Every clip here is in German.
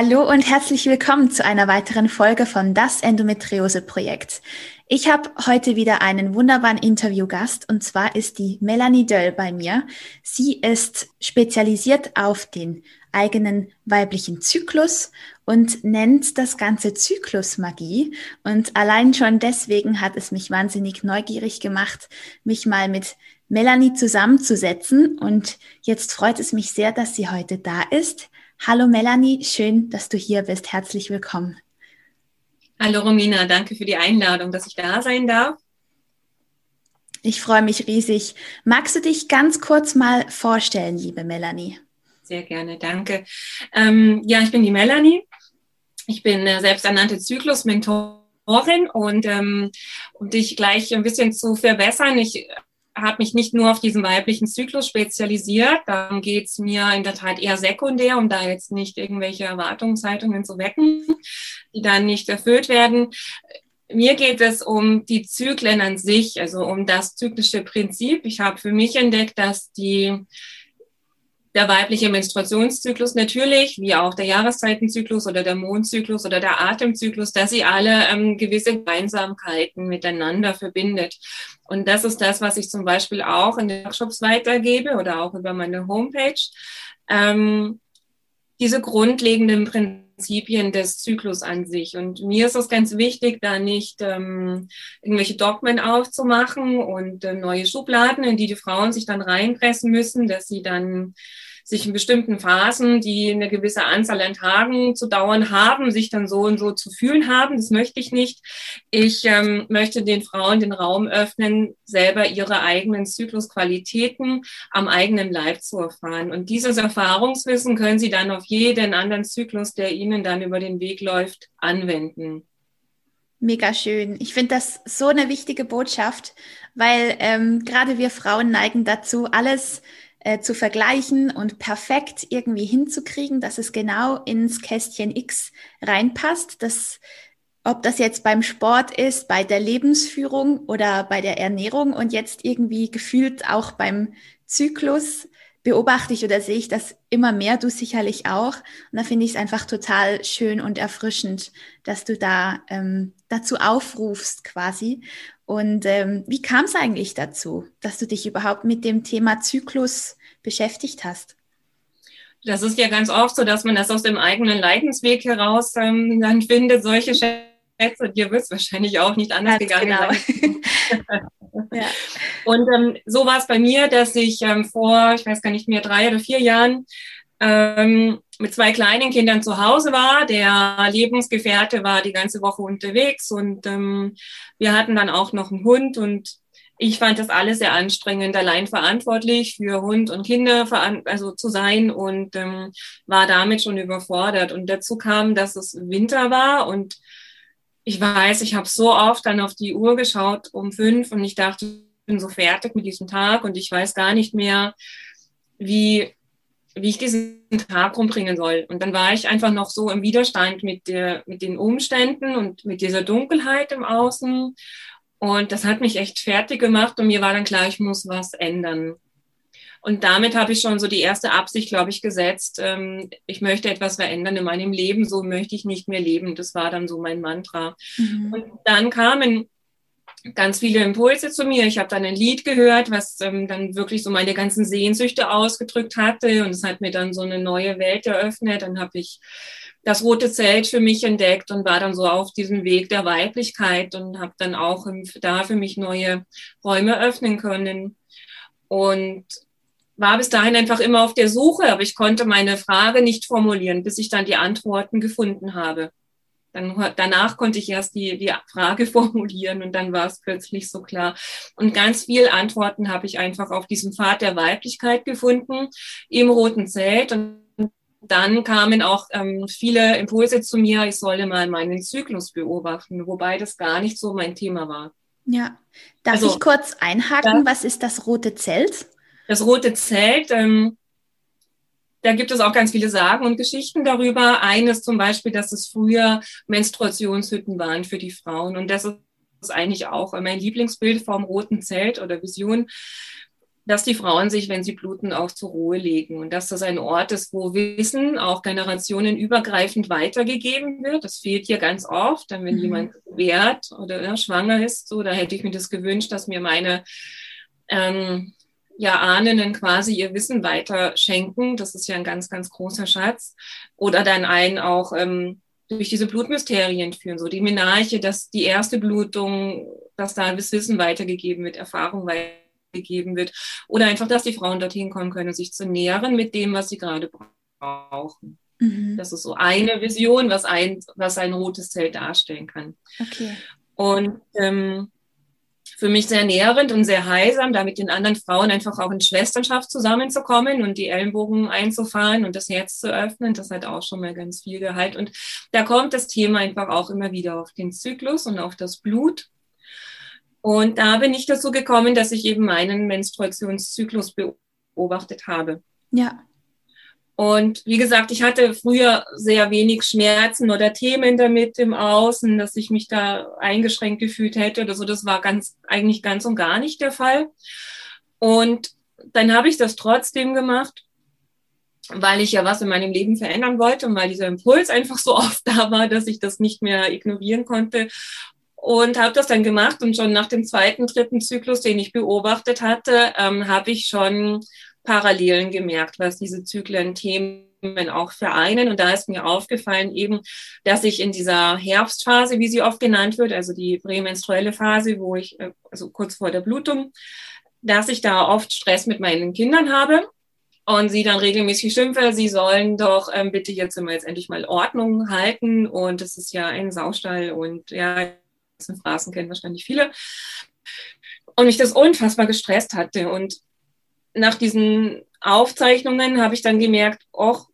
Hallo und herzlich willkommen zu einer weiteren Folge von Das Endometriose Projekt. Ich habe heute wieder einen wunderbaren Interviewgast und zwar ist die Melanie Döll bei mir. Sie ist spezialisiert auf den eigenen weiblichen Zyklus und nennt das Ganze Zyklusmagie. Und allein schon deswegen hat es mich wahnsinnig neugierig gemacht, mich mal mit Melanie zusammenzusetzen. Und jetzt freut es mich sehr, dass sie heute da ist. Hallo Melanie, schön, dass du hier bist. Herzlich willkommen. Hallo Romina, danke für die Einladung, dass ich da sein darf. Ich freue mich riesig. Magst du dich ganz kurz mal vorstellen, liebe Melanie? Sehr gerne, danke. Ähm, ja, ich bin die Melanie. Ich bin äh, selbsternannte Zyklusmentorin und ähm, um dich gleich ein bisschen zu verbessern, ich habe mich nicht nur auf diesen weiblichen Zyklus spezialisiert. Darum geht es mir in der Tat eher sekundär, um da jetzt nicht irgendwelche Erwartungshaltungen zu wecken, die dann nicht erfüllt werden. Mir geht es um die Zyklen an sich, also um das zyklische Prinzip. Ich habe für mich entdeckt, dass die der weibliche Menstruationszyklus natürlich, wie auch der Jahreszeitenzyklus oder der Mondzyklus oder der Atemzyklus, dass sie alle ähm, gewisse Gemeinsamkeiten miteinander verbindet. Und das ist das, was ich zum Beispiel auch in den Workshops weitergebe oder auch über meine Homepage. Ähm, diese grundlegenden Prinzipien des Zyklus an sich. Und mir ist es ganz wichtig, da nicht ähm, irgendwelche Dogmen aufzumachen und äh, neue Schubladen, in die die Frauen sich dann reinpressen müssen, dass sie dann sich in bestimmten Phasen, die eine gewisse Anzahl an Tagen zu dauern haben, sich dann so und so zu fühlen haben. Das möchte ich nicht. Ich ähm, möchte den Frauen den Raum öffnen, selber ihre eigenen Zyklusqualitäten am eigenen Leib zu erfahren. Und dieses Erfahrungswissen können sie dann auf jeden anderen Zyklus, der ihnen dann über den Weg läuft, anwenden. Mega schön. Ich finde das so eine wichtige Botschaft, weil ähm, gerade wir Frauen neigen dazu, alles äh, zu vergleichen und perfekt irgendwie hinzukriegen, dass es genau ins Kästchen X reinpasst, dass ob das jetzt beim Sport ist, bei der Lebensführung oder bei der Ernährung und jetzt irgendwie gefühlt auch beim Zyklus beobachte ich oder sehe ich das immer mehr, du sicherlich auch. Und da finde ich es einfach total schön und erfrischend, dass du da ähm, dazu aufrufst quasi. Und ähm, wie kam es eigentlich dazu, dass du dich überhaupt mit dem Thema Zyklus beschäftigt hast? Das ist ja ganz oft so, dass man das aus dem eigenen Leidensweg heraus ähm, dann findet, solche Schätze. Dir wird es wahrscheinlich auch nicht anders Ganz gegangen genau. ja. Und ähm, so war es bei mir, dass ich ähm, vor, ich weiß gar nicht mehr, drei oder vier Jahren ähm, mit zwei kleinen Kindern zu Hause war. Der Lebensgefährte war die ganze Woche unterwegs und ähm, wir hatten dann auch noch einen Hund und ich fand das alles sehr anstrengend, allein verantwortlich für Hund und Kinder also zu sein und ähm, war damit schon überfordert. Und dazu kam, dass es Winter war und ich weiß, ich habe so oft dann auf die Uhr geschaut um fünf und ich dachte, ich bin so fertig mit diesem Tag und ich weiß gar nicht mehr, wie wie ich diesen Tag rumbringen soll. Und dann war ich einfach noch so im Widerstand mit der, mit den Umständen und mit dieser Dunkelheit im Außen und das hat mich echt fertig gemacht und mir war dann klar, ich muss was ändern. Und damit habe ich schon so die erste Absicht, glaube ich, gesetzt. Ähm, ich möchte etwas verändern in meinem Leben, so möchte ich nicht mehr leben. Das war dann so mein Mantra. Mhm. Und dann kamen ganz viele Impulse zu mir. Ich habe dann ein Lied gehört, was ähm, dann wirklich so meine ganzen Sehnsüchte ausgedrückt hatte. Und es hat mir dann so eine neue Welt eröffnet. Dann habe ich das rote Zelt für mich entdeckt und war dann so auf diesem Weg der Weiblichkeit und habe dann auch da für mich neue Räume öffnen können. Und war bis dahin einfach immer auf der Suche, aber ich konnte meine Frage nicht formulieren, bis ich dann die Antworten gefunden habe. Dann, danach konnte ich erst die, die Frage formulieren und dann war es plötzlich so klar. Und ganz viel Antworten habe ich einfach auf diesem Pfad der Weiblichkeit gefunden, im roten Zelt. Und dann kamen auch ähm, viele Impulse zu mir, ich solle mal meinen Zyklus beobachten, wobei das gar nicht so mein Thema war. Ja. Darf also, ich kurz einhaken? Ja. Was ist das rote Zelt? Das rote Zelt, ähm, da gibt es auch ganz viele Sagen und Geschichten darüber. Eines zum Beispiel, dass es früher Menstruationshütten waren für die Frauen. Und das ist eigentlich auch mein Lieblingsbild vom roten Zelt oder Vision, dass die Frauen sich, wenn sie bluten, auch zur Ruhe legen und dass das ein Ort ist, wo Wissen auch generationenübergreifend weitergegeben wird. Das fehlt hier ganz oft, denn wenn mhm. jemand wehrt oder ja, schwanger ist, so, da hätte ich mir das gewünscht, dass mir meine ähm, ja, Ahnen quasi ihr Wissen weiter schenken. Das ist ja ein ganz, ganz großer Schatz. Oder dann einen auch ähm, durch diese Blutmysterien führen. So die Menarche, dass die erste Blutung, dass da das Wissen weitergegeben wird, Erfahrung weitergegeben wird. Oder einfach, dass die Frauen dorthin kommen können, sich zu nähren mit dem, was sie gerade brauchen. Mhm. Das ist so eine Vision, was ein, was ein rotes Zelt darstellen kann. Okay. Und ähm, für mich sehr nährend und sehr heilsam, da mit den anderen Frauen einfach auch in Schwesternschaft zusammenzukommen und die Ellenbogen einzufahren und das Herz zu öffnen. Das hat auch schon mal ganz viel Gehalt. Und da kommt das Thema einfach auch immer wieder auf den Zyklus und auf das Blut. Und da bin ich dazu gekommen, dass ich eben meinen Menstruationszyklus beobachtet habe. Ja. Und wie gesagt, ich hatte früher sehr wenig Schmerzen oder Themen damit im Außen, dass ich mich da eingeschränkt gefühlt hätte oder so. Das war ganz, eigentlich ganz und gar nicht der Fall. Und dann habe ich das trotzdem gemacht, weil ich ja was in meinem Leben verändern wollte und weil dieser Impuls einfach so oft da war, dass ich das nicht mehr ignorieren konnte. Und habe das dann gemacht und schon nach dem zweiten, dritten Zyklus, den ich beobachtet hatte, ähm, habe ich schon Parallelen gemerkt, was diese Zyklen-Themen auch vereinen. Und da ist mir aufgefallen eben, dass ich in dieser Herbstphase, wie sie oft genannt wird, also die prämenstruelle Phase, wo ich, äh, also kurz vor der Blutung, dass ich da oft Stress mit meinen Kindern habe und sie dann regelmäßig schimpfe, sie sollen doch ähm, bitte jetzt immer jetzt endlich mal Ordnung halten und es ist ja ein Saustall und ja, das Phrasen kennen wahrscheinlich viele. Und mich das unfassbar gestresst hatte und nach diesen Aufzeichnungen habe ich dann gemerkt, och,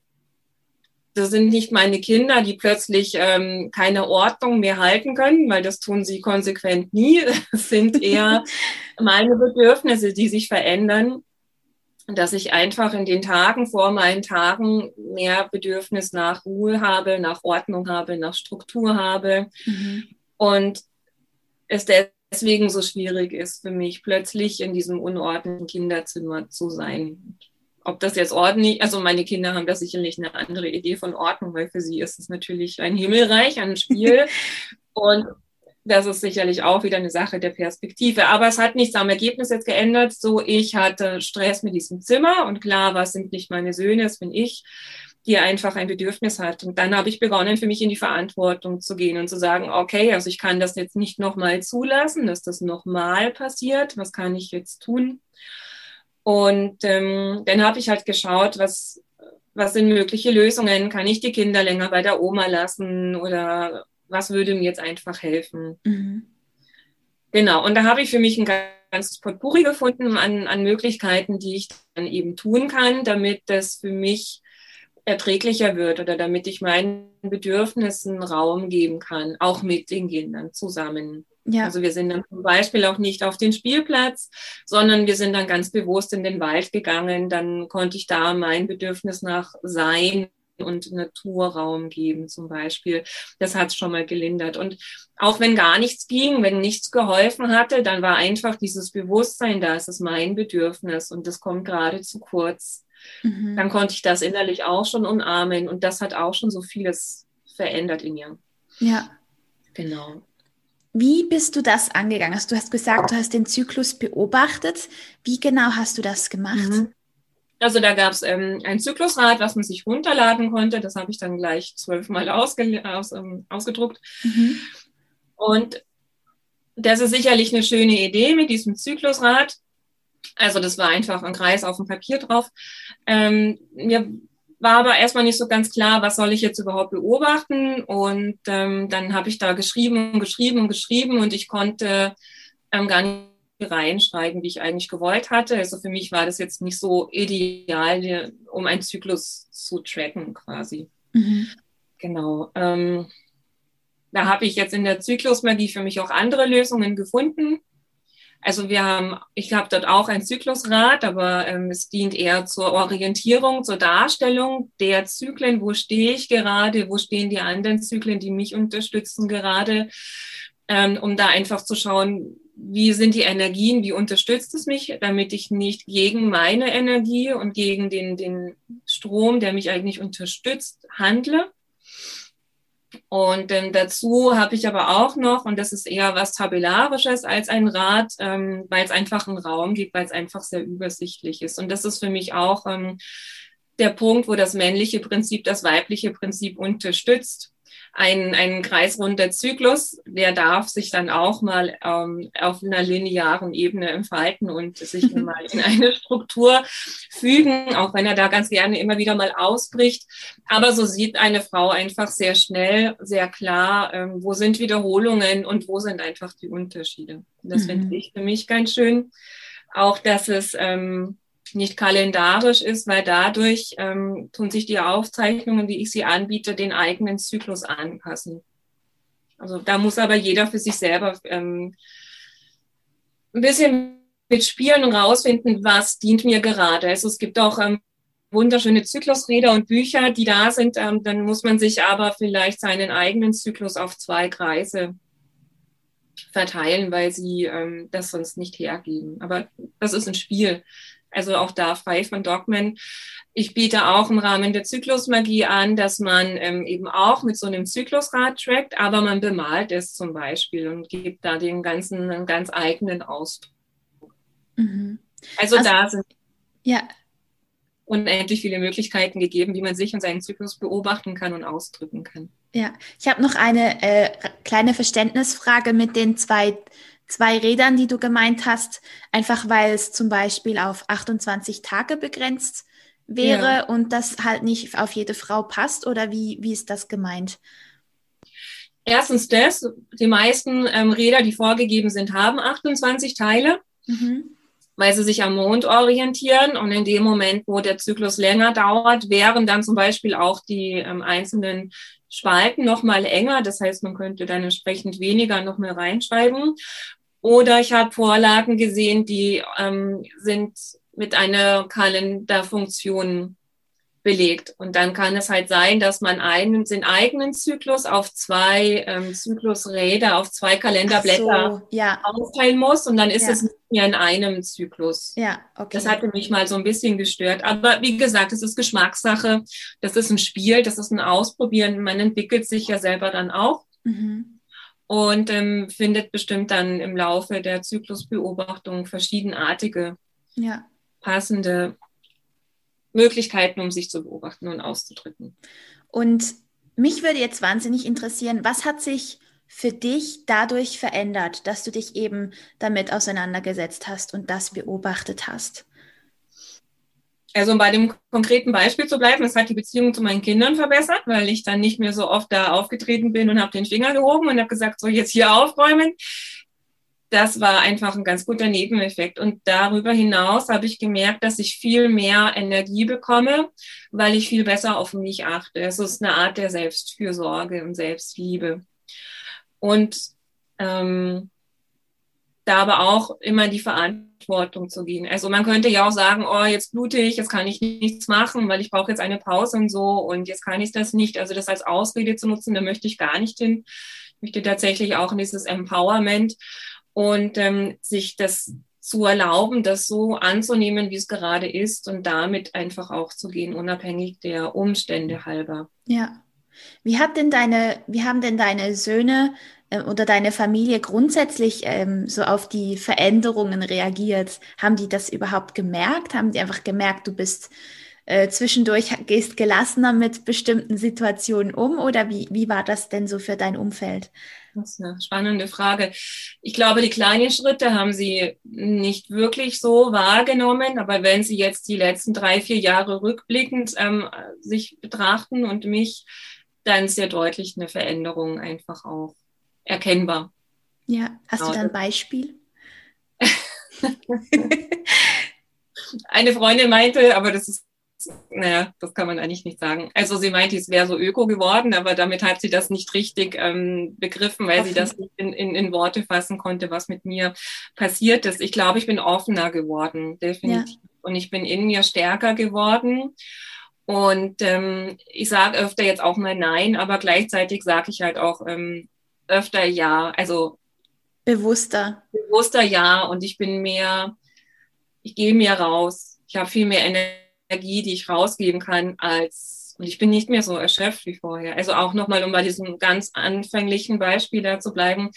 das sind nicht meine Kinder, die plötzlich ähm, keine Ordnung mehr halten können, weil das tun sie konsequent nie. Es sind eher meine Bedürfnisse, die sich verändern, dass ich einfach in den Tagen vor meinen Tagen mehr Bedürfnis nach Ruhe habe, nach Ordnung habe, nach Struktur habe. Mhm. Und es deswegen so schwierig ist für mich, plötzlich in diesem unordentlichen Kinderzimmer zu sein. Ob das jetzt ordentlich, also meine Kinder haben da sicherlich eine andere Idee von Ordnung, weil für sie ist es natürlich ein Himmelreich, ein Spiel. Und das ist sicherlich auch wieder eine Sache der Perspektive. Aber es hat nichts am Ergebnis jetzt geändert. So, ich hatte Stress mit diesem Zimmer und klar, was sind nicht meine Söhne, es bin ich die einfach ein Bedürfnis hat. Und dann habe ich begonnen, für mich in die Verantwortung zu gehen und zu sagen, okay, also ich kann das jetzt nicht nochmal zulassen, dass das nochmal passiert. Was kann ich jetzt tun? Und ähm, dann habe ich halt geschaut, was, was sind mögliche Lösungen? Kann ich die Kinder länger bei der Oma lassen oder was würde mir jetzt einfach helfen? Mhm. Genau, und da habe ich für mich ein ganzes Potpourri gefunden an, an Möglichkeiten, die ich dann eben tun kann, damit das für mich erträglicher wird oder damit ich meinen Bedürfnissen Raum geben kann, auch mit den Kindern zusammen. Ja. Also wir sind dann zum Beispiel auch nicht auf den Spielplatz, sondern wir sind dann ganz bewusst in den Wald gegangen. Dann konnte ich da mein Bedürfnis nach Sein und Naturraum geben zum Beispiel. Das hat es schon mal gelindert. Und auch wenn gar nichts ging, wenn nichts geholfen hatte, dann war einfach dieses Bewusstsein da, es ist mein Bedürfnis und das kommt gerade zu kurz. Mhm. Dann konnte ich das innerlich auch schon umarmen und das hat auch schon so vieles verändert in mir. Ja. Genau. Wie bist du das angegangen? Also du hast gesagt, du hast den Zyklus beobachtet. Wie genau hast du das gemacht? Mhm. Also da gab es ähm, ein Zyklusrad, was man sich runterladen konnte. Das habe ich dann gleich zwölfmal aus, ähm, ausgedruckt. Mhm. Und das ist sicherlich eine schöne Idee mit diesem Zyklusrad. Also das war einfach ein Kreis auf dem Papier drauf. Ähm, mir war aber erstmal nicht so ganz klar, was soll ich jetzt überhaupt beobachten. Und ähm, dann habe ich da geschrieben und geschrieben und geschrieben und ich konnte ähm, gar reinschreiben, wie ich eigentlich gewollt hatte. Also für mich war das jetzt nicht so ideal, um einen Zyklus zu tracken quasi. Mhm. Genau. Ähm, da habe ich jetzt in der Zyklusmagie für mich auch andere Lösungen gefunden. Also wir haben, ich habe dort auch ein Zyklusrad, aber ähm, es dient eher zur Orientierung, zur Darstellung der Zyklen. Wo stehe ich gerade? Wo stehen die anderen Zyklen, die mich unterstützen gerade? Ähm, um da einfach zu schauen, wie sind die Energien, wie unterstützt es mich, damit ich nicht gegen meine Energie und gegen den, den Strom, der mich eigentlich unterstützt, handle. Und ähm, dazu habe ich aber auch noch, und das ist eher was Tabellarisches als ein Rad, ähm, weil es einfach einen Raum gibt, weil es einfach sehr übersichtlich ist. Und das ist für mich auch ähm, der Punkt, wo das männliche Prinzip das weibliche Prinzip unterstützt ein, ein kreisrunder Zyklus, der darf sich dann auch mal ähm, auf einer linearen Ebene entfalten und sich mal in eine Struktur fügen, auch wenn er da ganz gerne immer wieder mal ausbricht. Aber so sieht eine Frau einfach sehr schnell, sehr klar, ähm, wo sind Wiederholungen und wo sind einfach die Unterschiede. das mhm. finde ich für mich ganz schön. Auch, dass es ähm, nicht kalendarisch ist, weil dadurch ähm, tun sich die Aufzeichnungen, wie ich sie anbiete, den eigenen Zyklus anpassen. Also da muss aber jeder für sich selber ähm, ein bisschen mitspielen und rausfinden, was dient mir gerade. Also es gibt auch ähm, wunderschöne Zyklusräder und Bücher, die da sind. Ähm, dann muss man sich aber vielleicht seinen eigenen Zyklus auf zwei Kreise verteilen, weil sie ähm, das sonst nicht hergeben. Aber das ist ein Spiel also auch da frei von Dogmen. Ich biete auch im Rahmen der Zyklusmagie an, dass man ähm, eben auch mit so einem Zyklusrad trackt, aber man bemalt es zum Beispiel und gibt da den ganzen einen ganz eigenen Ausdruck. Mhm. Also, also, da sind ja. unendlich viele Möglichkeiten gegeben, wie man sich und seinen Zyklus beobachten kann und ausdrücken kann. Ja, ich habe noch eine äh, kleine Verständnisfrage mit den zwei zwei Rädern, die du gemeint hast, einfach weil es zum Beispiel auf 28 Tage begrenzt wäre ja. und das halt nicht auf jede Frau passt? Oder wie, wie ist das gemeint? Erstens das, die meisten ähm, Räder, die vorgegeben sind, haben 28 Teile, mhm. weil sie sich am Mond orientieren und in dem Moment, wo der Zyklus länger dauert, wären dann zum Beispiel auch die ähm, einzelnen Spalten noch mal enger. Das heißt, man könnte dann entsprechend weniger noch mehr reinschreiben. Oder ich habe Vorlagen gesehen, die ähm, sind mit einer Kalenderfunktion belegt. Und dann kann es halt sein, dass man einen, den eigenen Zyklus auf zwei ähm, Zyklusräder, auf zwei Kalenderblätter so, ja. aufteilen muss. Und dann ist ja. es nicht mehr in einem Zyklus. Ja, okay. Das hatte mich mal so ein bisschen gestört. Aber wie gesagt, es ist Geschmackssache. Das ist ein Spiel, das ist ein Ausprobieren. Man entwickelt sich ja selber dann auch. Mhm und ähm, findet bestimmt dann im Laufe der Zyklusbeobachtung verschiedenartige, ja. passende Möglichkeiten, um sich zu beobachten und auszudrücken. Und mich würde jetzt wahnsinnig interessieren, was hat sich für dich dadurch verändert, dass du dich eben damit auseinandergesetzt hast und das beobachtet hast? Also um bei dem konkreten Beispiel zu bleiben, es hat die Beziehung zu meinen Kindern verbessert, weil ich dann nicht mehr so oft da aufgetreten bin und habe den Finger gehoben und habe gesagt, so jetzt hier aufräumen. Das war einfach ein ganz guter Nebeneffekt. Und darüber hinaus habe ich gemerkt, dass ich viel mehr Energie bekomme, weil ich viel besser auf mich achte. Es ist eine Art der Selbstfürsorge und Selbstliebe. Und ähm, da aber auch immer die Verantwortung zu gehen. Also man könnte ja auch sagen, oh, jetzt blute ich, jetzt kann ich nichts machen, weil ich brauche jetzt eine Pause und so und jetzt kann ich das nicht. Also das als Ausrede zu nutzen, da möchte ich gar nicht hin. Ich möchte tatsächlich auch in dieses Empowerment und ähm, sich das zu erlauben, das so anzunehmen, wie es gerade ist und damit einfach auch zu gehen, unabhängig der Umstände halber. Ja. Wie hat denn deine, wie haben denn deine Söhne äh, oder deine Familie grundsätzlich ähm, so auf die Veränderungen reagiert? Haben die das überhaupt gemerkt? Haben die einfach gemerkt, du bist äh, zwischendurch, gehst gelassener mit bestimmten Situationen um? Oder wie, wie war das denn so für dein Umfeld? Das ist eine spannende Frage. Ich glaube, die kleinen Schritte haben sie nicht wirklich so wahrgenommen, aber wenn sie jetzt die letzten drei, vier Jahre rückblickend ähm, sich betrachten und mich, dann sehr deutlich eine Veränderung einfach auch erkennbar. Ja, hast genau. du da ein Beispiel? Eine Freundin meinte, aber das ist naja, das kann man eigentlich nicht sagen. Also sie meinte, es wäre so öko geworden, aber damit hat sie das nicht richtig ähm, begriffen, weil offen. sie das nicht in, in, in, Worte fassen konnte, was mit mir passiert ist. Ich glaube, ich bin offener geworden, definitiv. Ja. Und ich bin in mir stärker geworden. Und ähm, ich sage öfter jetzt auch mal Nein, aber gleichzeitig sage ich halt auch ähm, öfter Ja. Also bewusster. Bewusster Ja. Und ich bin mehr, ich gehe mehr raus. Ich habe viel mehr Energie, die ich rausgeben kann, als und ich bin nicht mehr so erschöpft wie vorher. Also auch nochmal, um bei diesem ganz anfänglichen Beispiel da zu bleiben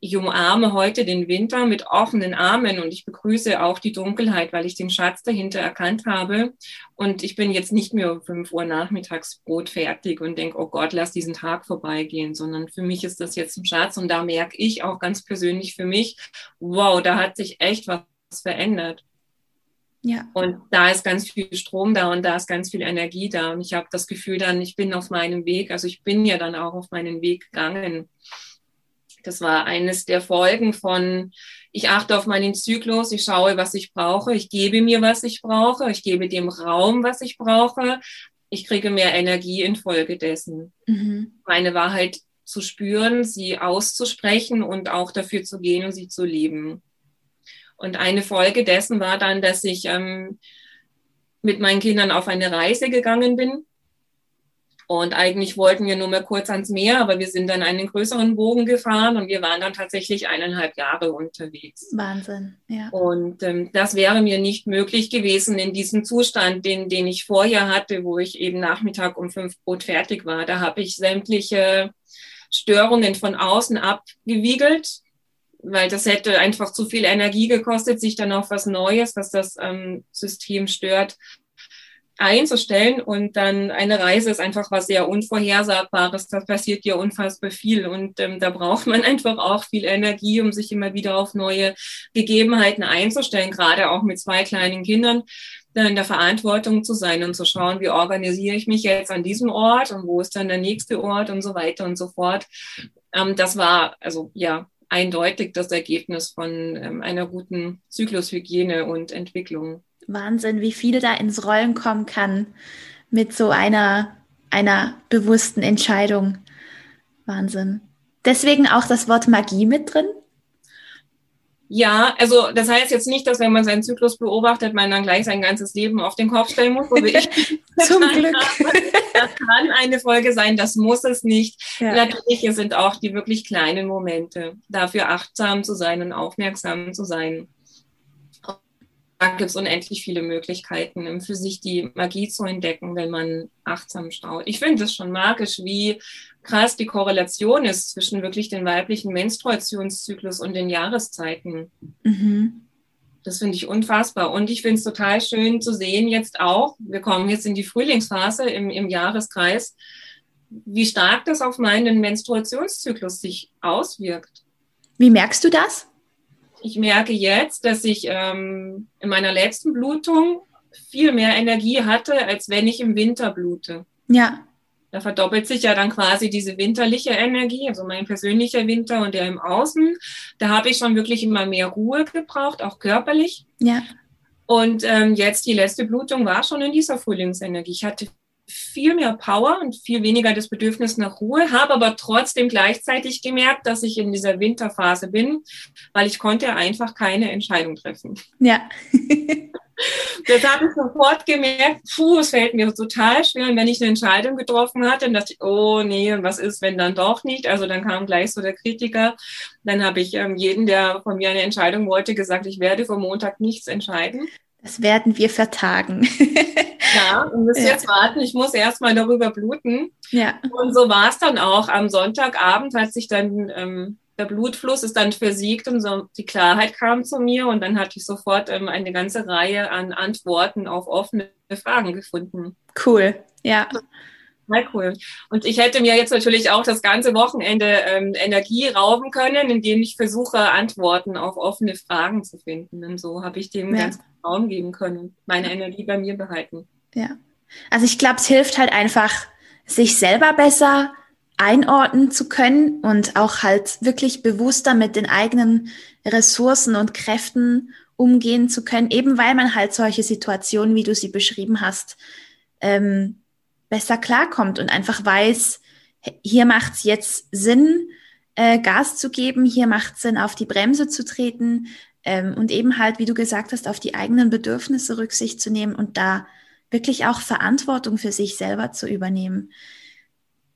ich umarme heute den Winter mit offenen Armen und ich begrüße auch die Dunkelheit, weil ich den Schatz dahinter erkannt habe. Und ich bin jetzt nicht mehr um fünf Uhr nachmittags Brot fertig und denke, oh Gott, lass diesen Tag vorbeigehen, sondern für mich ist das jetzt ein Schatz. Und da merke ich auch ganz persönlich für mich, wow, da hat sich echt was verändert. Ja. Und da ist ganz viel Strom da und da ist ganz viel Energie da. Und ich habe das Gefühl dann, ich bin auf meinem Weg. Also ich bin ja dann auch auf meinen Weg gegangen. Das war eines der Folgen von, ich achte auf meinen Zyklus, ich schaue, was ich brauche, ich gebe mir, was ich brauche, ich gebe dem Raum, was ich brauche, ich kriege mehr Energie infolgedessen. Mhm. Meine Wahrheit zu spüren, sie auszusprechen und auch dafür zu gehen und sie zu leben. Und eine Folge dessen war dann, dass ich ähm, mit meinen Kindern auf eine Reise gegangen bin und eigentlich wollten wir nur mal kurz ans Meer, aber wir sind dann einen größeren Bogen gefahren und wir waren dann tatsächlich eineinhalb Jahre unterwegs. Wahnsinn, ja. Und ähm, das wäre mir nicht möglich gewesen in diesem Zustand, den, den ich vorher hatte, wo ich eben Nachmittag um fünf Brot fertig war. Da habe ich sämtliche Störungen von außen abgewiegelt, weil das hätte einfach zu viel Energie gekostet, sich dann auf was Neues, was das ähm, System stört, einzustellen und dann eine Reise ist einfach was sehr Unvorhersagbares. Das passiert ja unfassbar viel und ähm, da braucht man einfach auch viel Energie, um sich immer wieder auf neue Gegebenheiten einzustellen, gerade auch mit zwei kleinen Kindern dann in der Verantwortung zu sein und zu schauen, wie organisiere ich mich jetzt an diesem Ort und wo ist dann der nächste Ort und so weiter und so fort. Ähm, das war also ja eindeutig das Ergebnis von ähm, einer guten Zyklushygiene und Entwicklung. Wahnsinn, wie viel da ins Rollen kommen kann mit so einer, einer bewussten Entscheidung. Wahnsinn. Deswegen auch das Wort Magie mit drin? Ja, also das heißt jetzt nicht, dass wenn man seinen Zyklus beobachtet, man dann gleich sein ganzes Leben auf den Kopf stellen muss. Ich Zum Glück. Das kann eine Folge sein, das muss es nicht. Ja. Natürlich sind auch die wirklich kleinen Momente, dafür achtsam zu sein und aufmerksam zu sein gibt es unendlich viele Möglichkeiten, für sich die Magie zu entdecken, wenn man achtsam schaut. Ich finde es schon magisch, wie krass die Korrelation ist zwischen wirklich den weiblichen Menstruationszyklus und den Jahreszeiten. Mhm. Das finde ich unfassbar. Und ich finde es total schön zu sehen jetzt auch, wir kommen jetzt in die Frühlingsphase im, im Jahreskreis, wie stark das auf meinen Menstruationszyklus sich auswirkt. Wie merkst du das? Ich merke jetzt, dass ich ähm, in meiner letzten Blutung viel mehr Energie hatte, als wenn ich im Winter blute. Ja. Da verdoppelt sich ja dann quasi diese winterliche Energie, also mein persönlicher Winter und der im Außen. Da habe ich schon wirklich immer mehr Ruhe gebraucht, auch körperlich. Ja. Und ähm, jetzt die letzte Blutung war schon in dieser Frühlingsenergie. Ich hatte viel mehr Power und viel weniger das Bedürfnis nach Ruhe, habe aber trotzdem gleichzeitig gemerkt, dass ich in dieser Winterphase bin, weil ich konnte einfach keine Entscheidung treffen. Ja. das habe ich sofort gemerkt, puh, es fällt mir total schwer. Und wenn ich eine Entscheidung getroffen hatte, dann dachte ich, oh nee, was ist, wenn dann doch nicht? Also dann kam gleich so der Kritiker. Dann habe ich ähm, jeden, der von mir eine Entscheidung wollte, gesagt, ich werde vor Montag nichts entscheiden. Das werden wir vertagen. ja, und müssen ja. jetzt warten. Ich muss erstmal darüber bluten. Ja. Und so war es dann auch. Am Sonntagabend hat sich dann ähm, der Blutfluss ist dann versiegt und so die Klarheit kam zu mir und dann hatte ich sofort ähm, eine ganze Reihe an Antworten auf offene Fragen gefunden. Cool, ja. Sehr cool. Und ich hätte mir jetzt natürlich auch das ganze Wochenende ähm, Energie rauben können, indem ich versuche, Antworten auf offene Fragen zu finden. Und so habe ich dem ja. ganz Raum geben können, meine Energie bei mir behalten. Ja. Also ich glaube, es hilft halt einfach, sich selber besser einordnen zu können und auch halt wirklich bewusster mit den eigenen Ressourcen und Kräften umgehen zu können, eben weil man halt solche Situationen, wie du sie beschrieben hast, ähm, besser klarkommt und einfach weiß, hier macht es jetzt Sinn, äh, Gas zu geben, hier macht es Sinn, auf die Bremse zu treten ähm, und eben halt, wie du gesagt hast, auf die eigenen Bedürfnisse Rücksicht zu nehmen und da wirklich auch Verantwortung für sich selber zu übernehmen.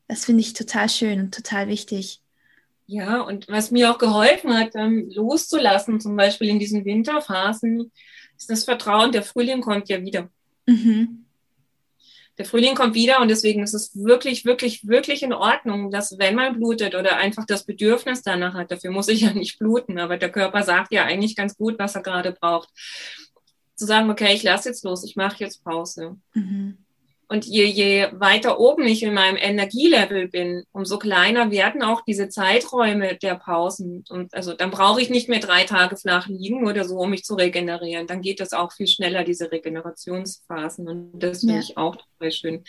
Das finde ich total schön und total wichtig. Ja, und was mir auch geholfen hat, ähm, loszulassen, zum Beispiel in diesen Winterphasen, ist das Vertrauen, der Frühling kommt ja wieder. Mhm. Der Frühling kommt wieder und deswegen ist es wirklich, wirklich, wirklich in Ordnung, dass wenn man blutet oder einfach das Bedürfnis danach hat, dafür muss ich ja nicht bluten, aber der Körper sagt ja eigentlich ganz gut, was er gerade braucht. Zu sagen, okay, ich lasse jetzt los, ich mache jetzt Pause. Mhm. Und je, je weiter oben ich in meinem Energielevel bin, umso kleiner werden auch diese Zeiträume der Pausen. Und also dann brauche ich nicht mehr drei Tage flach liegen oder so, um mich zu regenerieren. Dann geht das auch viel schneller, diese Regenerationsphasen. Und das finde ja. ich auch total schön.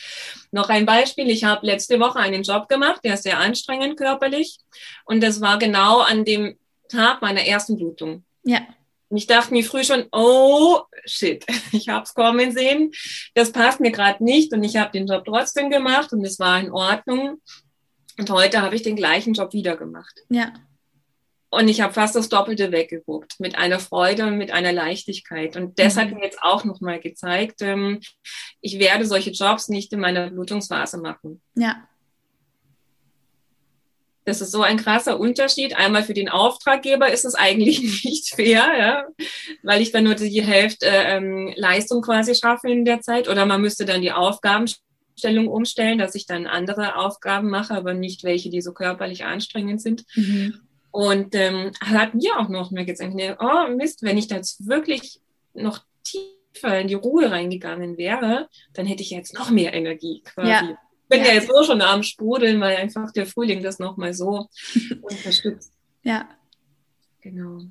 Noch ein Beispiel. Ich habe letzte Woche einen Job gemacht, der ist sehr anstrengend körperlich. Und das war genau an dem Tag meiner ersten Blutung. Ja. Und ich dachte mir früh schon, oh shit, ich habe es kommen sehen. Das passt mir gerade nicht und ich habe den Job trotzdem gemacht und es war in Ordnung. Und heute habe ich den gleichen Job wieder gemacht. Ja. Und ich habe fast das Doppelte weggeguckt, mit einer Freude und mit einer Leichtigkeit. Und das mhm. hat mir jetzt auch nochmal gezeigt, ähm, ich werde solche Jobs nicht in meiner Blutungsphase machen. Ja. Das ist so ein krasser Unterschied. Einmal für den Auftraggeber ist es eigentlich nicht fair, ja, weil ich dann nur die Hälfte ähm, Leistung quasi schaffe in der Zeit. Oder man müsste dann die Aufgabenstellung umstellen, dass ich dann andere Aufgaben mache, aber nicht welche, die so körperlich anstrengend sind. Mhm. Und ähm, hat mir auch noch mehr gezeigt, oh Mist, wenn ich da jetzt wirklich noch tiefer in die Ruhe reingegangen wäre, dann hätte ich jetzt noch mehr Energie quasi. Ja bin ja. ja jetzt so schon am Sprudeln, weil einfach der Frühling das nochmal so unterstützt. Ja. Genau.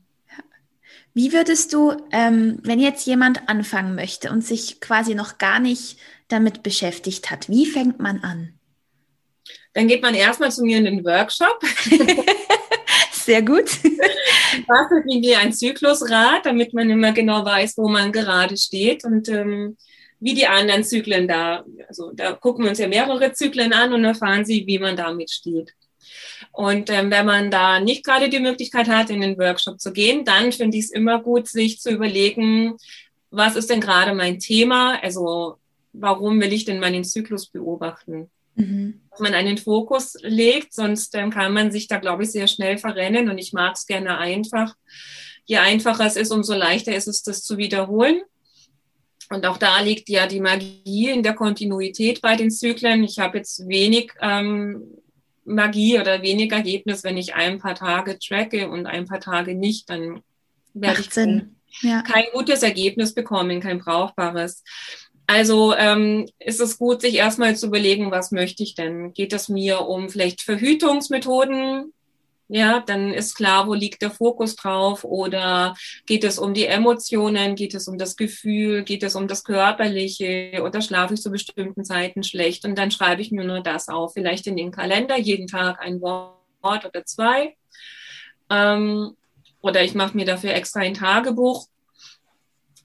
Wie würdest du, ähm, wenn jetzt jemand anfangen möchte und sich quasi noch gar nicht damit beschäftigt hat, wie fängt man an? Dann geht man erstmal zu mir in den Workshop. Sehr gut. Was ist wie ein Zyklusrad, damit man immer genau weiß, wo man gerade steht. Und ähm, wie die anderen Zyklen da. Also da gucken wir uns ja mehrere Zyklen an und erfahren sie, wie man damit steht. Und ähm, wenn man da nicht gerade die Möglichkeit hat, in den Workshop zu gehen, dann finde ich es immer gut, sich zu überlegen, was ist denn gerade mein Thema? Also warum will ich denn meinen Zyklus beobachten? Mhm. Dass man einen Fokus legt, sonst ähm, kann man sich da, glaube ich, sehr schnell verrennen. Und ich mag es gerne einfach. Je einfacher es ist, umso leichter ist es, das zu wiederholen. Und auch da liegt ja die Magie in der Kontinuität bei den Zyklen. Ich habe jetzt wenig ähm, Magie oder wenig Ergebnis, wenn ich ein paar Tage tracke und ein paar Tage nicht, dann werde ich kein, ja. kein gutes Ergebnis bekommen, kein brauchbares. Also ähm, ist es gut, sich erstmal zu überlegen, was möchte ich denn? Geht es mir um vielleicht Verhütungsmethoden? Ja, dann ist klar, wo liegt der Fokus drauf oder geht es um die Emotionen, geht es um das Gefühl, geht es um das Körperliche oder schlafe ich zu bestimmten Zeiten schlecht und dann schreibe ich mir nur das auf, vielleicht in den Kalender, jeden Tag ein Wort oder zwei. Ähm, oder ich mache mir dafür extra ein Tagebuch.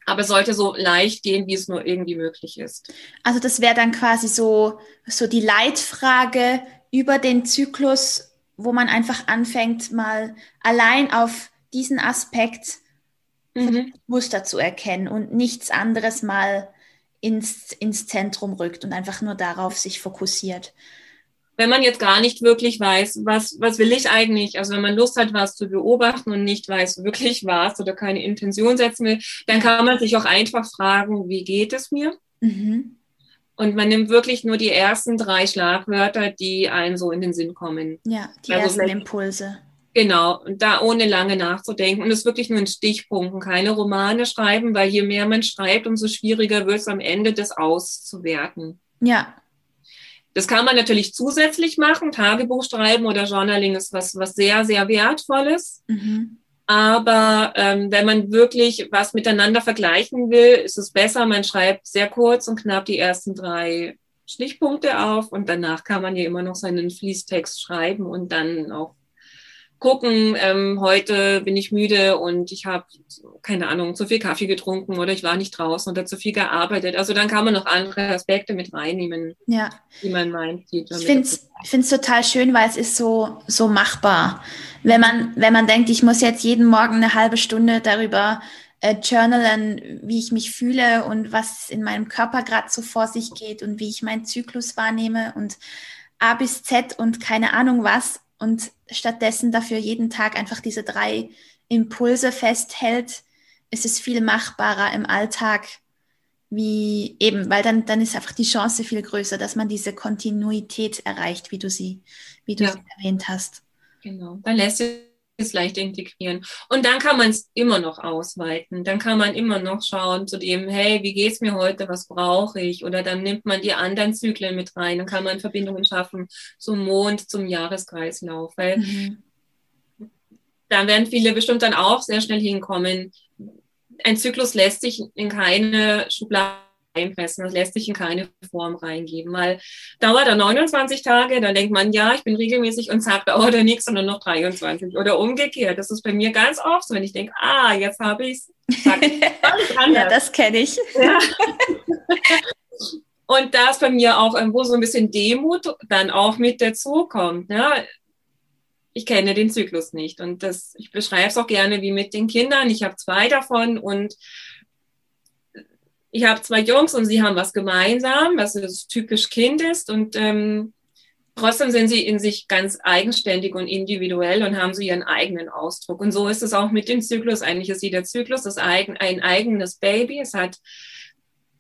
Aber es sollte so leicht gehen, wie es nur irgendwie möglich ist. Also das wäre dann quasi so, so die Leitfrage über den Zyklus wo man einfach anfängt, mal allein auf diesen Aspekt mhm. Muster zu erkennen und nichts anderes mal ins, ins Zentrum rückt und einfach nur darauf sich fokussiert. Wenn man jetzt gar nicht wirklich weiß, was, was will ich eigentlich, also wenn man Lust hat, was zu beobachten und nicht weiß wirklich was oder keine Intention setzen will, dann kann man sich auch einfach fragen, wie geht es mir? Mhm. Und man nimmt wirklich nur die ersten drei Schlagwörter, die einem so in den Sinn kommen. Ja, die also ersten Impulse. Genau, und da ohne lange nachzudenken. Und es ist wirklich nur in Stichpunkten, keine Romane schreiben, weil je mehr man schreibt, umso schwieriger wird es am Ende, das auszuwerten. Ja. Das kann man natürlich zusätzlich machen. Tagebuch schreiben oder Journaling ist was, was sehr, sehr wertvolles. Mhm. Aber ähm, wenn man wirklich was miteinander vergleichen will, ist es besser, man schreibt sehr kurz und knapp die ersten drei Stichpunkte auf und danach kann man ja immer noch seinen Fließtext schreiben und dann auch gucken, ähm, heute bin ich müde und ich habe, keine Ahnung, zu viel Kaffee getrunken oder ich war nicht draußen oder zu viel gearbeitet. Also dann kann man noch andere Aspekte mit reinnehmen, ja. die man meint. Ich finde es total schön, weil es ist so, so machbar. Wenn man, wenn man denkt, ich muss jetzt jeden Morgen eine halbe Stunde darüber äh, journalen, wie ich mich fühle und was in meinem Körper gerade so vor sich geht und wie ich meinen Zyklus wahrnehme und A bis Z und keine Ahnung was und stattdessen dafür jeden Tag einfach diese drei Impulse festhält, ist es viel machbarer im Alltag, wie eben, weil dann, dann ist einfach die Chance viel größer, dass man diese Kontinuität erreicht, wie du sie, wie du ja. sie erwähnt hast. Genau. Dann lässt es leicht integrieren. Und dann kann man es immer noch ausweiten. Dann kann man immer noch schauen zu dem, hey, wie geht's mir heute, was brauche ich? Oder dann nimmt man die anderen Zyklen mit rein. Dann kann man Verbindungen schaffen zum Mond, zum Jahreskreislauf. Weil mhm. da werden viele bestimmt dann auch sehr schnell hinkommen. Ein Zyklus lässt sich in keine Schublade einpressen. Das lässt sich in keine Form reingeben. Mal dauert er 29 Tage, dann denkt man, ja, ich bin regelmäßig und zack, dauert er nichts, sondern noch 23. Oder umgekehrt. Das ist bei mir ganz oft so, wenn ich denke, ah, jetzt habe ich es. ja, das kenne ich. Ja. Und da ist bei mir auch irgendwo so ein bisschen Demut dann auch mit dazu kommt. Ne? Ich kenne den Zyklus nicht. Und das, ich beschreibe es auch gerne wie mit den Kindern. Ich habe zwei davon und ich habe zwei Jungs und sie haben was gemeinsam, was typisch Kind ist und ähm, trotzdem sind sie in sich ganz eigenständig und individuell und haben so ihren eigenen Ausdruck. Und so ist es auch mit dem Zyklus. Eigentlich ist jeder Zyklus das eigen, ein eigenes Baby. Es hat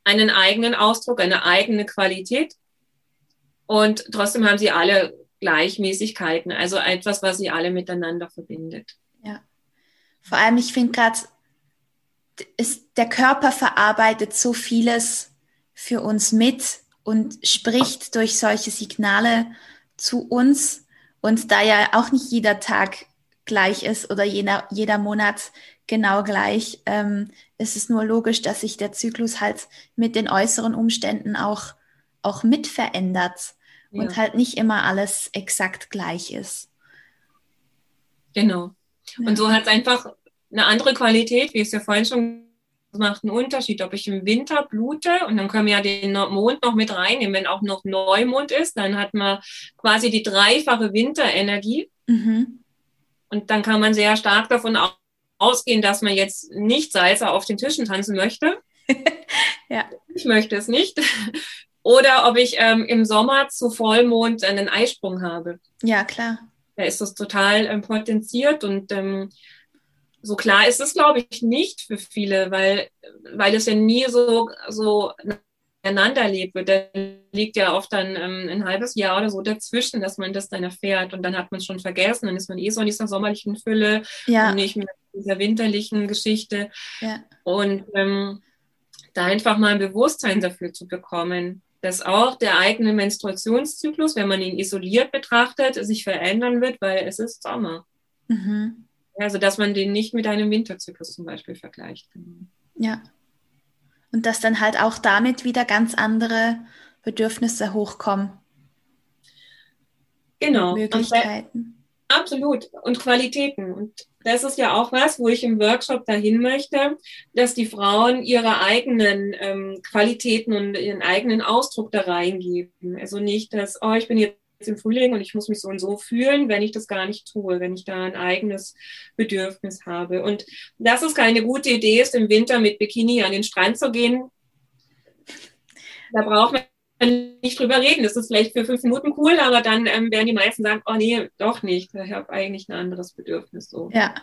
einen eigenen Ausdruck, eine eigene Qualität. Und trotzdem haben sie alle Gleichmäßigkeiten, also etwas, was sie alle miteinander verbindet. Ja. Vor allem, ich finde gerade, ist, der Körper verarbeitet so vieles für uns mit und spricht durch solche Signale zu uns. Und da ja auch nicht jeder Tag gleich ist oder jeder, jeder Monat genau gleich, ähm, ist es nur logisch, dass sich der Zyklus halt mit den äußeren Umständen auch, auch mit verändert ja. und halt nicht immer alles exakt gleich ist. Genau. Und so hat es einfach eine andere Qualität, wie es ja vorhin schon macht einen Unterschied, ob ich im Winter blute und dann können wir ja den Mond noch mit reinnehmen. Wenn auch noch Neumond ist, dann hat man quasi die dreifache Winterenergie. Mhm. Und dann kann man sehr stark davon ausgehen, dass man jetzt nicht Salsa auf den Tischen tanzen möchte. ja. Ich möchte es nicht. Oder ob ich ähm, im Sommer zu Vollmond einen Eisprung habe. Ja, klar. Da ist das total ähm, potenziert und ähm, so klar ist es, glaube ich, nicht für viele, weil, weil es ja nie so, so einander lebt wird. Da liegt ja oft dann ähm, ein halbes Jahr oder so dazwischen, dass man das dann erfährt und dann hat man es schon vergessen, dann ist man eh so in dieser sommerlichen Fülle ja. und nicht mehr in dieser winterlichen Geschichte. Ja. Und ähm, da einfach mal ein Bewusstsein dafür zu bekommen, dass auch der eigene Menstruationszyklus, wenn man ihn isoliert betrachtet, sich verändern wird, weil es ist Sommer. Mhm. Also, dass man den nicht mit einem Winterzyklus zum Beispiel vergleicht. Ja. Und dass dann halt auch damit wieder ganz andere Bedürfnisse hochkommen. Genau. Möglichkeiten. absolut. Und Qualitäten. Und das ist ja auch was, wo ich im Workshop dahin möchte, dass die Frauen ihre eigenen ähm, Qualitäten und ihren eigenen Ausdruck da reingeben. Also nicht, dass, oh, ich bin jetzt im Frühling und ich muss mich so und so fühlen, wenn ich das gar nicht tue, wenn ich da ein eigenes Bedürfnis habe. Und dass es keine gute Idee ist, im Winter mit Bikini an den Strand zu gehen, da braucht man nicht drüber reden. Das ist vielleicht für fünf Minuten cool, aber dann ähm, werden die meisten sagen, oh nee, doch nicht. Ich habe eigentlich ein anderes Bedürfnis. So. Ja.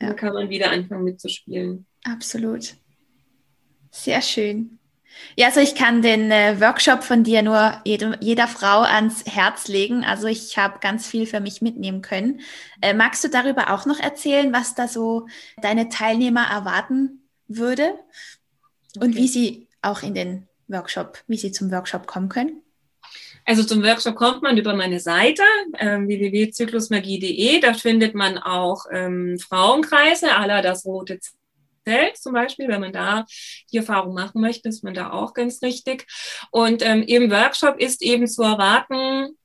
ja. Dann kann man wieder anfangen mitzuspielen. Absolut. Sehr schön. Ja, also ich kann den äh, Workshop von dir nur jedem, jeder Frau ans Herz legen. Also ich habe ganz viel für mich mitnehmen können. Äh, magst du darüber auch noch erzählen, was da so deine Teilnehmer erwarten würde und okay. wie sie auch in den Workshop, wie sie zum Workshop kommen können? Also zum Workshop kommt man über meine Seite ähm, www.zyklusmagie.de. Da findet man auch ähm, Frauenkreise aller das rote Feld zum Beispiel, wenn man da die Erfahrung machen möchte, ist man da auch ganz richtig. Und ähm, im Workshop ist eben zu erwarten,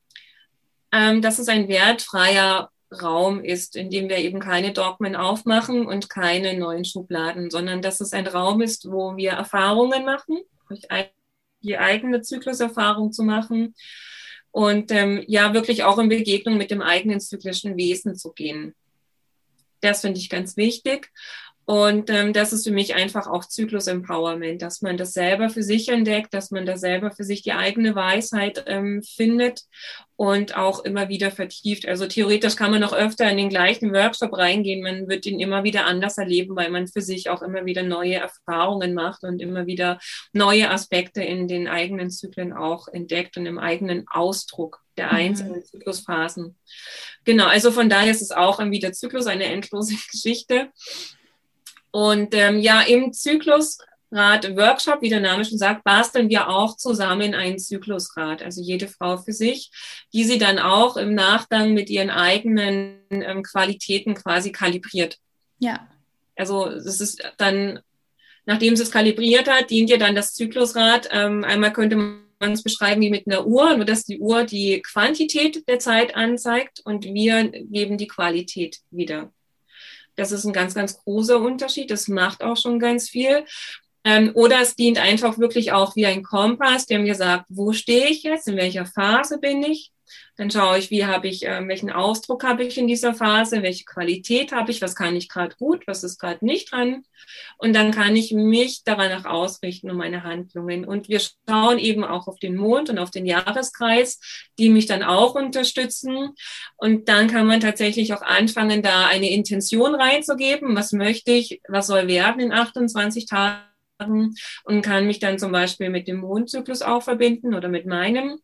ähm, dass es ein wertfreier Raum ist, in dem wir eben keine Dogmen aufmachen und keine neuen Schubladen, sondern dass es ein Raum ist, wo wir Erfahrungen machen, die eigene Zykluserfahrung zu machen und ähm, ja, wirklich auch in Begegnung mit dem eigenen zyklischen Wesen zu gehen. Das finde ich ganz wichtig. Und ähm, das ist für mich einfach auch Zyklus-Empowerment, dass man das selber für sich entdeckt, dass man da selber für sich die eigene Weisheit ähm, findet und auch immer wieder vertieft. Also theoretisch kann man noch öfter in den gleichen Workshop reingehen. Man wird ihn immer wieder anders erleben, weil man für sich auch immer wieder neue Erfahrungen macht und immer wieder neue Aspekte in den eigenen Zyklen auch entdeckt und im eigenen Ausdruck der mhm. einzelnen. Zyklusphasen. Genau, also von daher ist es auch irgendwie der Zyklus eine endlose Geschichte. Und ähm, ja, im Zyklusrat-Workshop, wie der Name schon sagt, basteln wir auch zusammen einen Zyklusrat, also jede Frau für sich, die sie dann auch im Nachgang mit ihren eigenen ähm, Qualitäten quasi kalibriert. Ja. Also das ist dann, nachdem sie es kalibriert hat, dient ihr dann das Zyklusrad. Ähm, einmal könnte man es beschreiben wie mit einer Uhr, nur dass die Uhr die Quantität der Zeit anzeigt und wir geben die Qualität wieder. Das ist ein ganz, ganz großer Unterschied. Das macht auch schon ganz viel. Ähm, oder es dient einfach wirklich auch wie ein Kompass, der mir sagt, wo stehe ich jetzt, in welcher Phase bin ich, dann schaue ich, wie habe ich, äh, welchen Ausdruck habe ich in dieser Phase, welche Qualität habe ich, was kann ich gerade gut, was ist gerade nicht dran. Und dann kann ich mich daran ausrichten um meine Handlungen. Und wir schauen eben auch auf den Mond und auf den Jahreskreis, die mich dann auch unterstützen. Und dann kann man tatsächlich auch anfangen, da eine Intention reinzugeben. Was möchte ich, was soll werden in 28 Tagen? und kann mich dann zum Beispiel mit dem Mondzyklus auch verbinden oder mit meinem.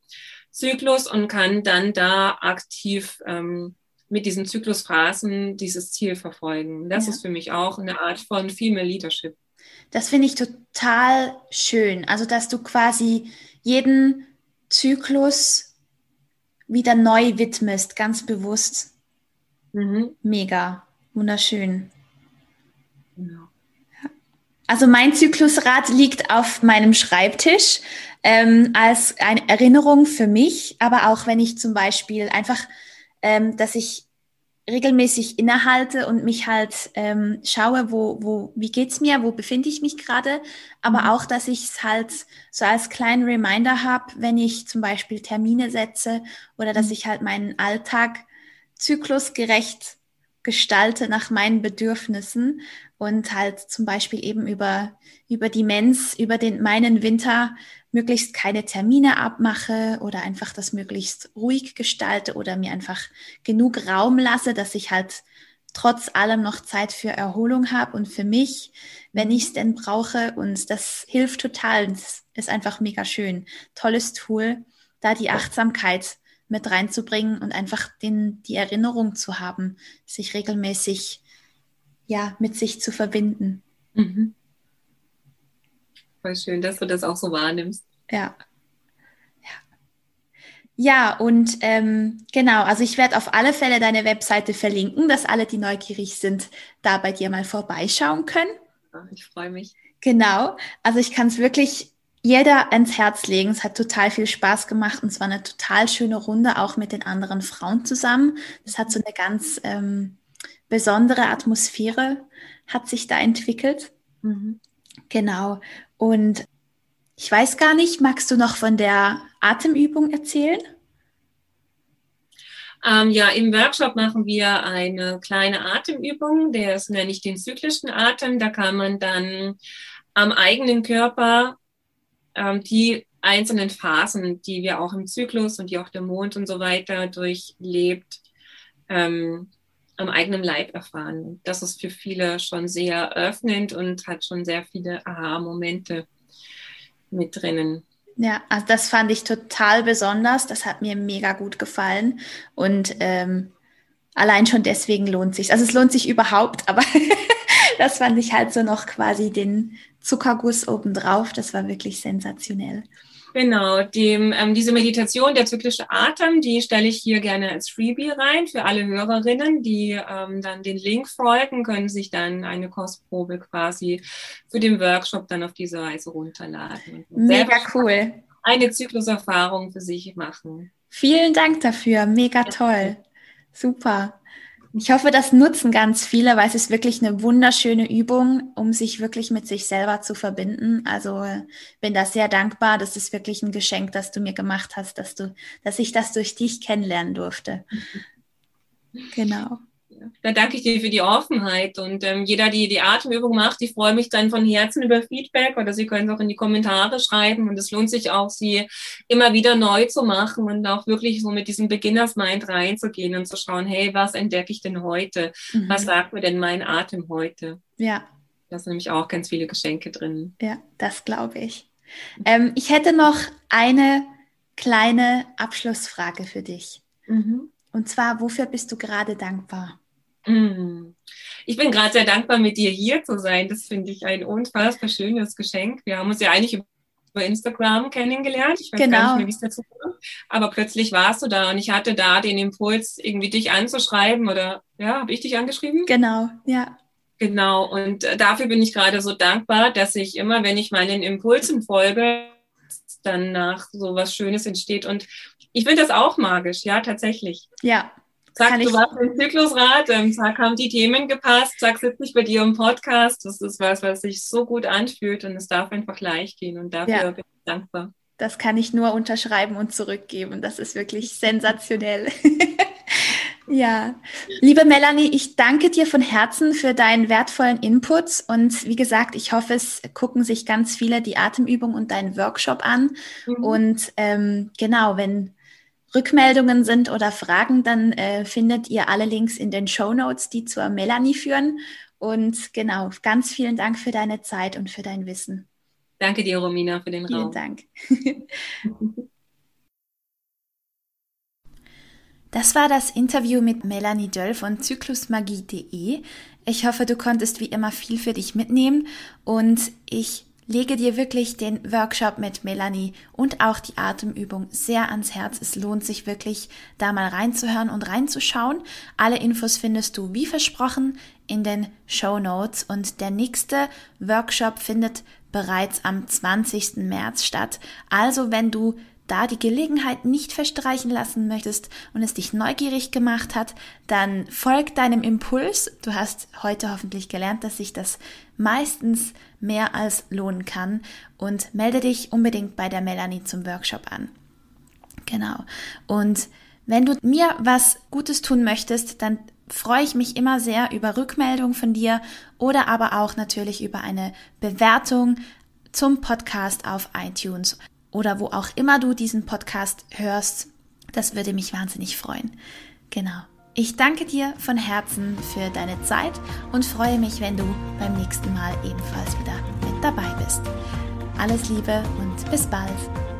Zyklus und kann dann da aktiv ähm, mit diesen Zyklusphasen dieses Ziel verfolgen. Das ja. ist für mich auch eine Art von Female Leadership. Das finde ich total schön. Also, dass du quasi jeden Zyklus wieder neu widmest, ganz bewusst. Mhm. Mega, wunderschön. Genau. Also mein Zyklusrad liegt auf meinem Schreibtisch ähm, als eine Erinnerung für mich, aber auch wenn ich zum Beispiel einfach, ähm, dass ich regelmäßig innehalte und mich halt ähm, schaue, wo, wo, wie geht's mir, wo befinde ich mich gerade, aber mhm. auch, dass ich es halt so als kleinen Reminder habe, wenn ich zum Beispiel Termine setze oder dass mhm. ich halt meinen Alltag zyklusgerecht gestalte nach meinen Bedürfnissen und halt zum Beispiel eben über, über die Mens, über den, meinen Winter möglichst keine Termine abmache oder einfach das möglichst ruhig gestalte oder mir einfach genug Raum lasse, dass ich halt trotz allem noch Zeit für Erholung habe und für mich, wenn ich es denn brauche. Und das hilft total. Das ist einfach mega schön. Tolles Tool, da die Achtsamkeit mit reinzubringen und einfach den, die Erinnerung zu haben, sich regelmäßig ja, mit sich zu verbinden. Mhm. Voll schön, dass du das auch so wahrnimmst. Ja. Ja, und ähm, genau, also ich werde auf alle Fälle deine Webseite verlinken, dass alle, die neugierig sind, da bei dir mal vorbeischauen können. Ich freue mich. Genau, also ich kann es wirklich jeder ans Herz legen. Es hat total viel Spaß gemacht und es war eine total schöne Runde, auch mit den anderen Frauen zusammen. Es hat so eine ganz ähm, besondere Atmosphäre, hat sich da entwickelt. Mhm. Genau. Und ich weiß gar nicht, magst du noch von der Atemübung erzählen? Ähm, ja, im Workshop machen wir eine kleine Atemübung, der ist nenne ich den zyklischen Atem. Da kann man dann am eigenen Körper ähm, die einzelnen Phasen, die wir auch im Zyklus und die auch der Mond und so weiter durchlebt, ähm, am eigenen Leib erfahren. Das ist für viele schon sehr öffnend und hat schon sehr viele Aha-Momente mit drinnen. Ja, also das fand ich total besonders. Das hat mir mega gut gefallen. Und ähm, allein schon deswegen lohnt sich. Also es lohnt sich überhaupt, aber das fand ich halt so noch quasi den Zuckerguss obendrauf. Das war wirklich sensationell. Genau, dem, ähm, diese Meditation, der zyklische Atem, die stelle ich hier gerne als Freebie rein für alle Hörerinnen, die ähm, dann den Link folgen, können sich dann eine Kostprobe quasi für den Workshop dann auf diese Weise runterladen. Mega cool. Eine Zykluserfahrung für sich machen. Vielen Dank dafür, mega toll. Super. Ich hoffe, das nutzen ganz viele, weil es ist wirklich eine wunderschöne Übung, um sich wirklich mit sich selber zu verbinden. Also bin da sehr dankbar. Das ist wirklich ein Geschenk, das du mir gemacht hast, dass du, dass ich das durch dich kennenlernen durfte. Genau. Da danke ich dir für die Offenheit und ähm, jeder, die die Atemübung macht, ich freue mich dann von Herzen über Feedback oder Sie können es auch in die Kommentare schreiben und es lohnt sich auch, sie immer wieder neu zu machen und auch wirklich so mit diesem Beginners Mind reinzugehen und zu schauen, hey, was entdecke ich denn heute? Mhm. Was sagt mir denn mein Atem heute? Ja. Da sind nämlich auch ganz viele Geschenke drin. Ja, das glaube ich. Ähm, ich hätte noch eine kleine Abschlussfrage für dich. Mhm. Und zwar, wofür bist du gerade dankbar? Mm. Ich bin gerade sehr dankbar, mit dir hier zu sein. Das finde ich ein unfassbar schönes Geschenk. Wir haben uns ja eigentlich über Instagram kennengelernt. Ich weiß genau. gar nicht genau. mehr, wie es dazu kam. Aber plötzlich warst du da und ich hatte da den Impuls, irgendwie dich anzuschreiben oder ja, habe ich dich angeschrieben? Genau, ja. Genau. Und äh, dafür bin ich gerade so dankbar, dass ich immer, wenn ich meinen Impulsen folge, dann nach so was Schönes entsteht. Und ich finde das auch magisch, ja, tatsächlich. Ja, Zack, du warst im Zyklusrat, ähm, zack, haben die Themen gepasst, zack, sitze ich bei dir im Podcast. Das ist was, was sich so gut anfühlt und es darf einfach leicht gehen und dafür ja. bin ich dankbar. Das kann ich nur unterschreiben und zurückgeben. Das ist wirklich sensationell. ja, liebe Melanie, ich danke dir von Herzen für deinen wertvollen Input. Und wie gesagt, ich hoffe, es gucken sich ganz viele die Atemübung und deinen Workshop an. Mhm. Und ähm, genau, wenn Rückmeldungen sind oder Fragen, dann äh, findet ihr alle Links in den Show Notes, die zur Melanie führen. Und genau, ganz vielen Dank für deine Zeit und für dein Wissen. Danke dir, Romina, für den Raum. Vielen Dank. Das war das Interview mit Melanie Döll von zyklusmagie.de. Ich hoffe, du konntest wie immer viel für dich mitnehmen und ich lege dir wirklich den Workshop mit Melanie und auch die Atemübung sehr ans Herz. Es lohnt sich wirklich, da mal reinzuhören und reinzuschauen. Alle Infos findest du, wie versprochen, in den Show Notes und der nächste Workshop findet bereits am 20. März statt. Also wenn du da die Gelegenheit nicht verstreichen lassen möchtest und es dich neugierig gemacht hat, dann folg deinem Impuls. Du hast heute hoffentlich gelernt, dass sich das meistens mehr als lohnen kann und melde dich unbedingt bei der Melanie zum Workshop an. Genau. Und wenn du mir was Gutes tun möchtest, dann freue ich mich immer sehr über Rückmeldung von dir oder aber auch natürlich über eine Bewertung zum Podcast auf iTunes oder wo auch immer du diesen Podcast hörst. Das würde mich wahnsinnig freuen. Genau. Ich danke dir von Herzen für deine Zeit und freue mich, wenn du beim nächsten Mal ebenfalls wieder mit dabei bist. Alles Liebe und bis bald.